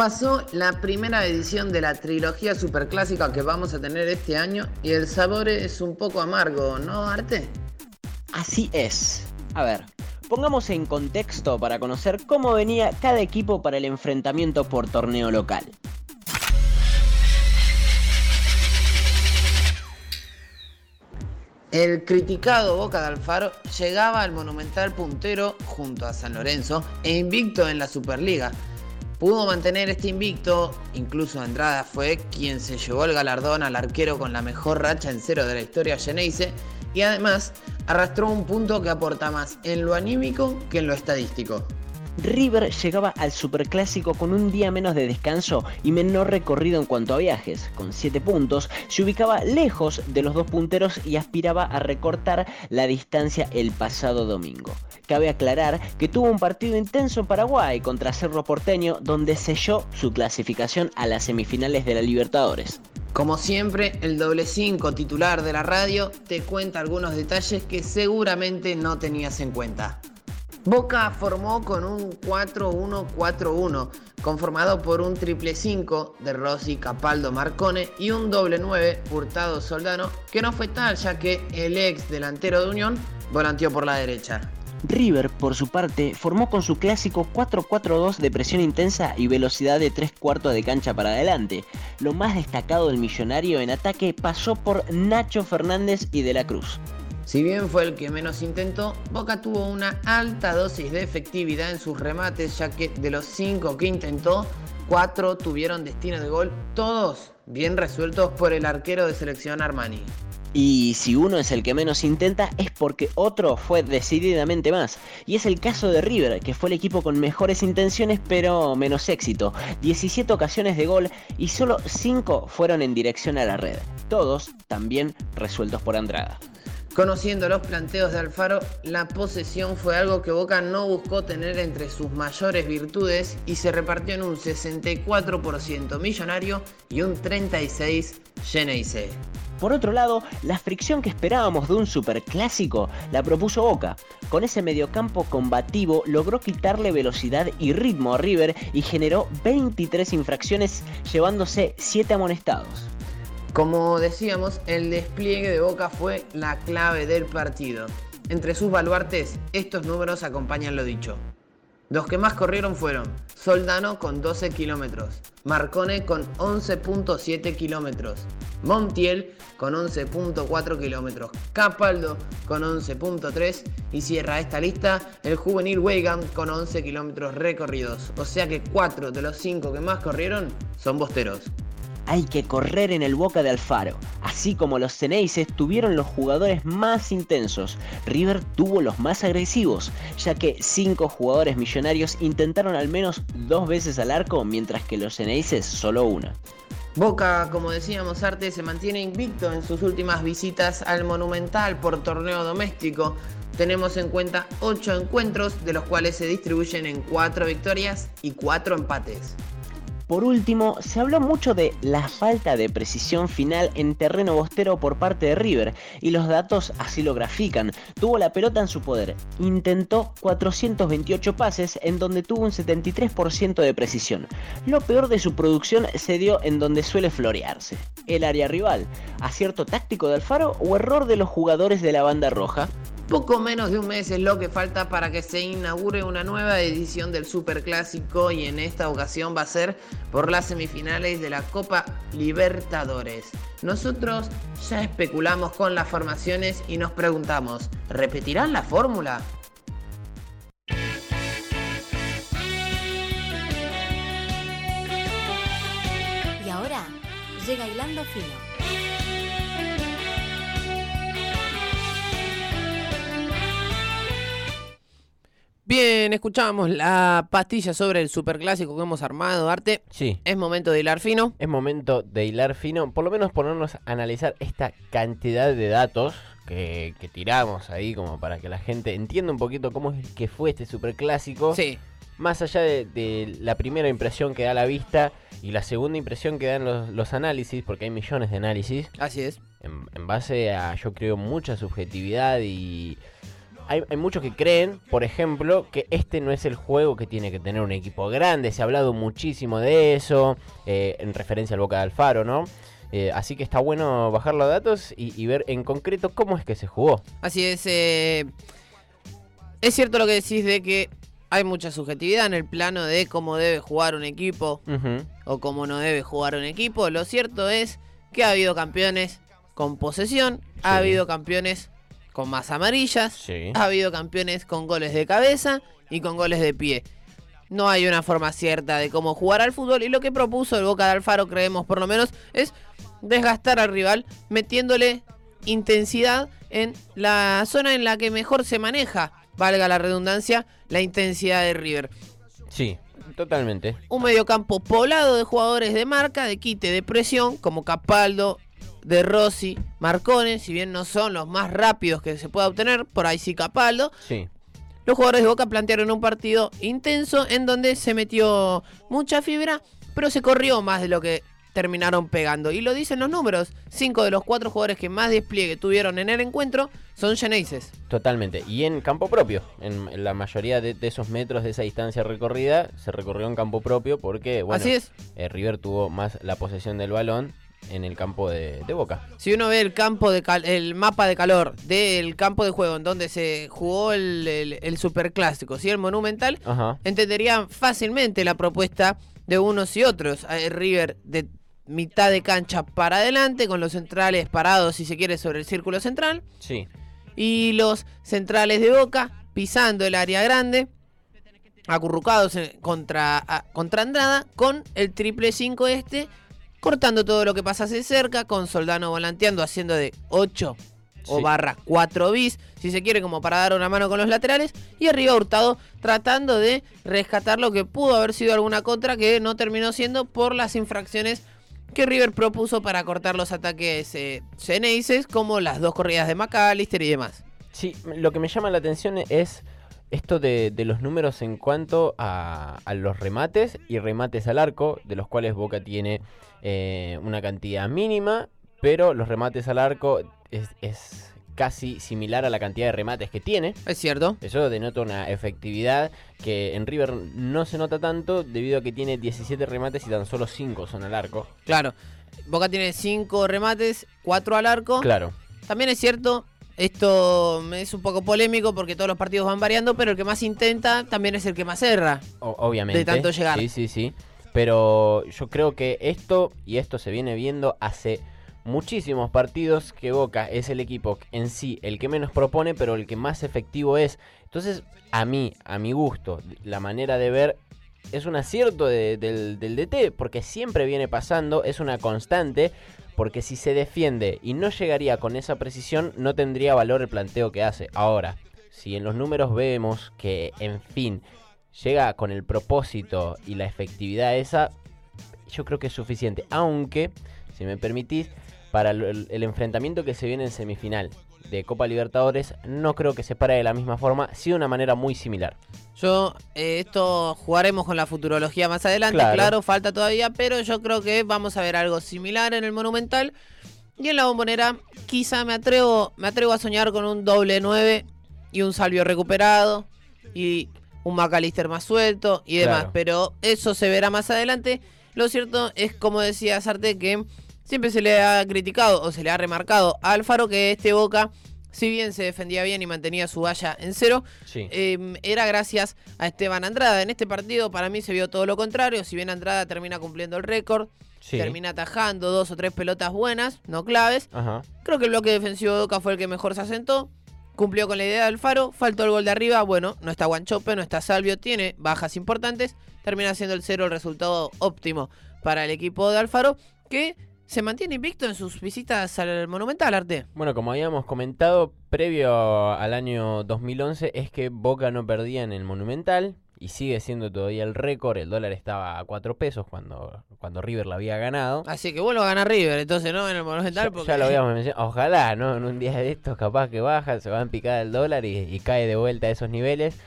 Pasó la primera edición de la trilogía superclásica que vamos a tener este año y el sabor es un poco amargo, ¿no, Arte? Así es. A ver, pongamos en contexto para conocer cómo venía cada equipo para el enfrentamiento por torneo local. El criticado Boca de Alfaro llegaba al monumental puntero junto a San Lorenzo e invicto en la Superliga. Pudo mantener este invicto, incluso Andrada fue quien se llevó el galardón al arquero con la mejor racha en cero de la historia Geneise y además arrastró un punto que aporta más en lo anímico que en lo estadístico. River llegaba al Superclásico con un día menos de descanso y menor recorrido en cuanto a viajes. Con 7 puntos, se ubicaba lejos de los dos punteros y aspiraba a recortar la distancia el pasado domingo. Cabe aclarar que tuvo un partido intenso en Paraguay contra Cerro Porteño donde selló su clasificación a las semifinales de la Libertadores. Como siempre, el doble 5 titular de la radio te cuenta algunos detalles que seguramente no tenías en cuenta. Boca formó con un 4-1-4-1, conformado por un triple 5 de Rossi, Capaldo, Marcone y un doble 9 Hurtado Soldano, que no fue tal ya que el ex delantero de Unión volanteó por la derecha. River, por su parte, formó con su clásico 4-4-2 de presión intensa y velocidad de 3 cuartos de cancha para adelante. Lo más destacado del millonario en ataque pasó por Nacho Fernández y De la Cruz. Si bien fue el que menos intentó, Boca tuvo una alta dosis de efectividad en sus remates, ya que de los 5 que intentó, 4 tuvieron destino de gol, todos bien resueltos por el arquero de selección Armani. Y si uno es el que menos intenta es porque otro fue decididamente más. Y es el caso de River, que fue el equipo con mejores intenciones pero menos éxito. 17 ocasiones de gol y solo 5 fueron en dirección a la red. Todos también resueltos por Andrada. Conociendo los planteos de Alfaro, la posesión fue algo que Boca no buscó tener entre sus mayores virtudes y se repartió en un 64% millonario y un 36% Geneise. Por otro lado, la fricción que esperábamos de un superclásico la propuso Boca. Con ese mediocampo combativo logró quitarle velocidad y ritmo a River y generó 23 infracciones llevándose 7 amonestados. Como decíamos, el despliegue de Boca fue la clave del partido. Entre sus baluartes, estos números acompañan lo dicho. Los que más corrieron fueron Soldano con 12 kilómetros, Marcone con 11.7 kilómetros, Montiel con 11.4 kilómetros, Capaldo con 11.3 y cierra esta lista el juvenil Weigand con 11 kilómetros recorridos. O sea que 4 de los 5 que más corrieron son bosteros hay que correr en el Boca de Alfaro. Así como los Ceneices tuvieron los jugadores más intensos, River tuvo los más agresivos, ya que cinco jugadores millonarios intentaron al menos dos veces al arco, mientras que los Ceneices solo una. Boca, como decíamos, Arte se mantiene invicto en sus últimas visitas al Monumental por torneo doméstico. Tenemos en cuenta 8 encuentros, de los cuales se distribuyen en 4 victorias y 4 empates. Por último, se habló mucho de la falta de precisión final en terreno bostero por parte de River, y los datos así lo grafican. Tuvo la pelota en su poder, intentó 428 pases en donde tuvo un 73% de precisión. Lo peor de su producción se dio en donde suele florearse, el área rival. ¿Acierto táctico de Alfaro o error de los jugadores de la banda roja? Poco menos de un mes es lo que falta para que se inaugure una nueva edición del Superclásico y en esta ocasión va a ser por las semifinales de la Copa Libertadores. Nosotros ya especulamos con las formaciones y nos preguntamos, ¿repetirán la fórmula? Y ahora llega Hilando Fino Bien, escuchamos la pastilla sobre el superclásico que hemos armado, Arte. Sí. Es momento de hilar fino. Es momento de hilar fino, por lo menos ponernos a analizar esta cantidad de datos que, tiramos ahí como para que la gente entienda un poquito cómo es que fue este superclásico. Sí. Más allá de, la primera impresión que da la vista y la segunda impresión que dan los, análisis, porque hay millones de análisis. Así es. en base a, yo creo, mucha subjetividad y hay, hay muchos que creen, por ejemplo, que este no es el juego que tiene que tener un equipo grande. Se ha hablado muchísimo de eso, eh, en referencia al Boca de Alfaro, ¿no? Eh, así que está bueno bajar los datos y, y ver en concreto cómo es que se jugó. Así es. eh, es cierto lo que decís de que hay mucha subjetividad en el plano de cómo debe jugar un equipo o cómo no debe jugar un equipo. Lo cierto es que ha habido campeones con posesión, ha habido campeones con más amarillas, Sí. ha habido campeones con goles de cabeza y con goles de pie. No hay una forma cierta de cómo jugar al fútbol y lo que propuso el Boca de Alfaro, creemos por lo menos, es desgastar al rival metiéndole intensidad en la zona en la que mejor se maneja, valga la redundancia, la intensidad de River. Sí, totalmente. Un mediocampo poblado de jugadores de marca, de quite, de presión, como Capaldo, De Rossi, Marcone, si bien no son los más rápidos que se pueda obtener, por ahí sí Capaldo. Sí. Los jugadores de Boca plantearon un partido intenso en donde se metió mucha fibra, pero se corrió más de lo que terminaron pegando. Y lo dicen los números. Cinco de los cuatro jugadores que más despliegue tuvieron en el encuentro son Geneises. Totalmente. Y en campo propio. En, en la mayoría de, de esos metros de esa distancia recorrida se recorrió en campo propio porque, bueno, Así es. eh, River tuvo más la posesión del balón en el campo de, de Boca. Si uno ve el campo de cal- el mapa de calor del campo de juego en donde se jugó el, el, el superclásico, ¿sí? el monumental, Ajá. entenderían fácilmente la propuesta de unos y otros. Eh, River de mitad de cancha para adelante, con los centrales parados, si se quiere, sobre el círculo central. Sí. Y los centrales de Boca pisando el área grande, acurrucados en- contra, contra Andrada, con el triple 5 este, cortando todo lo que pasase cerca, con Soldano volanteando, haciendo de 8 o Sí. barra 4 bis, si se quiere, como para dar una mano con los laterales, y arriba Hurtado tratando de rescatar lo que pudo haber sido alguna contra que no terminó siendo por las infracciones que River propuso para cortar los ataques eh, Ceneices, como las dos corridas de McAllister y demás. Sí, lo que me llama la atención es esto de, de los números en cuanto a, a los remates y remates al arco, de los cuales Boca tiene eh, una cantidad mínima, pero los remates al arco es, es casi similar a la cantidad de remates que tiene. Es cierto. Eso denota una efectividad que en River no se nota tanto debido a que tiene 17 remates y tan solo 5 son al arco. Claro. Boca tiene 5 remates, 4 al arco. Claro, También es cierto, esto es un poco polémico porque todos los partidos van variando, pero el que más intenta también es el que más erra. o- obviamente. De tanto llegar. Sí, sí, sí. Pero yo creo que esto, y esto se viene viendo hace muchísimos partidos, que Boca es el equipo en sí el que menos propone, pero el que más efectivo es. Entonces, a mí, a mi gusto, la manera de ver es un acierto de- del, del DT, porque siempre viene pasando, es una constante, porque si se defiende y no llegaría con esa precisión, no tendría valor el planteo que hace. Ahora, si en los números vemos que, en fin, llega con el propósito y la efectividad esa, yo creo que es suficiente. Aunque, si me permitís, para el, el enfrentamiento que se viene en semifinal de Copa Libertadores, no creo que se pare de la misma forma, sí de una manera muy similar. Yo, eh, esto jugaremos con la futurología más adelante, Claro. claro. falta todavía, pero yo creo que vamos a ver algo similar en el Monumental. Y en la bombonera, quizá me atrevo, me atrevo a soñar con un doble 9 y un Salvio recuperado y un McAllister más suelto y demás. Claro. Pero eso se verá más adelante. Lo cierto es, como decía Sarte, que siempre se le ha criticado o se le ha remarcado a Alfaro que este Boca, si bien se defendía bien y mantenía su valla en cero, Sí. eh, era gracias a Esteban Andrada. En este partido para mí se vio todo lo contrario. Si bien Andrada termina cumpliendo el récord, sí. termina atajando dos o tres pelotas buenas, no claves. Ajá. Creo que el bloque defensivo de Boca fue el que mejor se asentó. Cumplió con la idea del faro, faltó el gol de arriba. Bueno, no está Guanchope, no está Salvio, tiene bajas importantes. Termina siendo el cero el resultado óptimo para el equipo de Alfaro, que se mantiene invicto en sus visitas al Monumental, Arte. Bueno, como habíamos comentado, previo al año 2011 es que Boca no perdía en el Monumental y sigue siendo todavía el récord. El dólar estaba a 4 pesos cuando, cuando River la había ganado. Así que vuelvo a ganar River, entonces, ¿no? En el Monumental. Ya, porque... ya lo habíamos mencionado. Ojalá, ¿no? En un día de estos capaz que baja, se va en picada el dólar y, y cae de vuelta a esos niveles.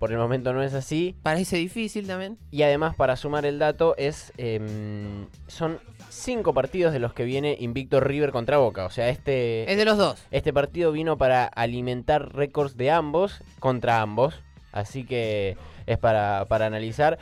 Por el momento no es así. Parece difícil también. Y además, para sumar el dato, es em, son cinco partidos de los que viene invicto River contra Boca. O sea, este, Es de los dos. este partido vino para alimentar récords de ambos contra ambos. Así que es para, para analizar.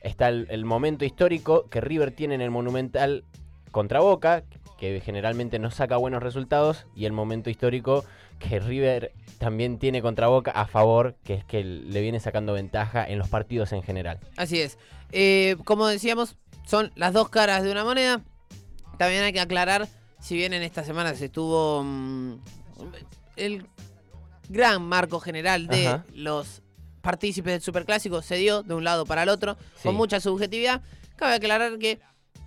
Está el, el momento histórico que River tiene en el Monumental contra Boca, que generalmente no saca buenos resultados. Y el momento histórico que River también tiene contra Boca a favor, que es que le viene sacando ventaja en los partidos en general. Así es. Eh, como decíamos, son las dos caras de una moneda. También hay que aclarar, si bien en esta semana se estuvo mm, el gran marco general de Ajá. los partícipes del Superclásico se dio de un lado para el otro, Sí. con mucha subjetividad. Cabe aclarar que,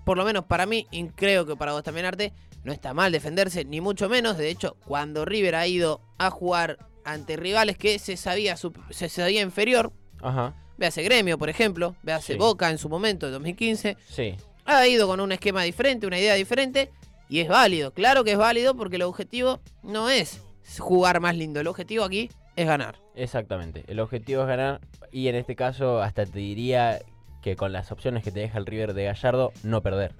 por lo menos para mí, y creo que para vos también, Arte, no está mal defenderse, ni mucho menos. De hecho, cuando River ha ido a jugar ante rivales que se sabía, se sabía inferior, Ajá, Véase Gremio, por ejemplo. Véase Sí. Boca en su momento, en 2015. sí. Ha ido con un esquema diferente, una idea diferente. Y es válido. Claro que es válido porque el objetivo no es jugar más lindo. El objetivo aquí es ganar. Exactamente. El objetivo es ganar. Y en este caso, hasta te diría que con las opciones que te deja el River de Gallardo, no perder.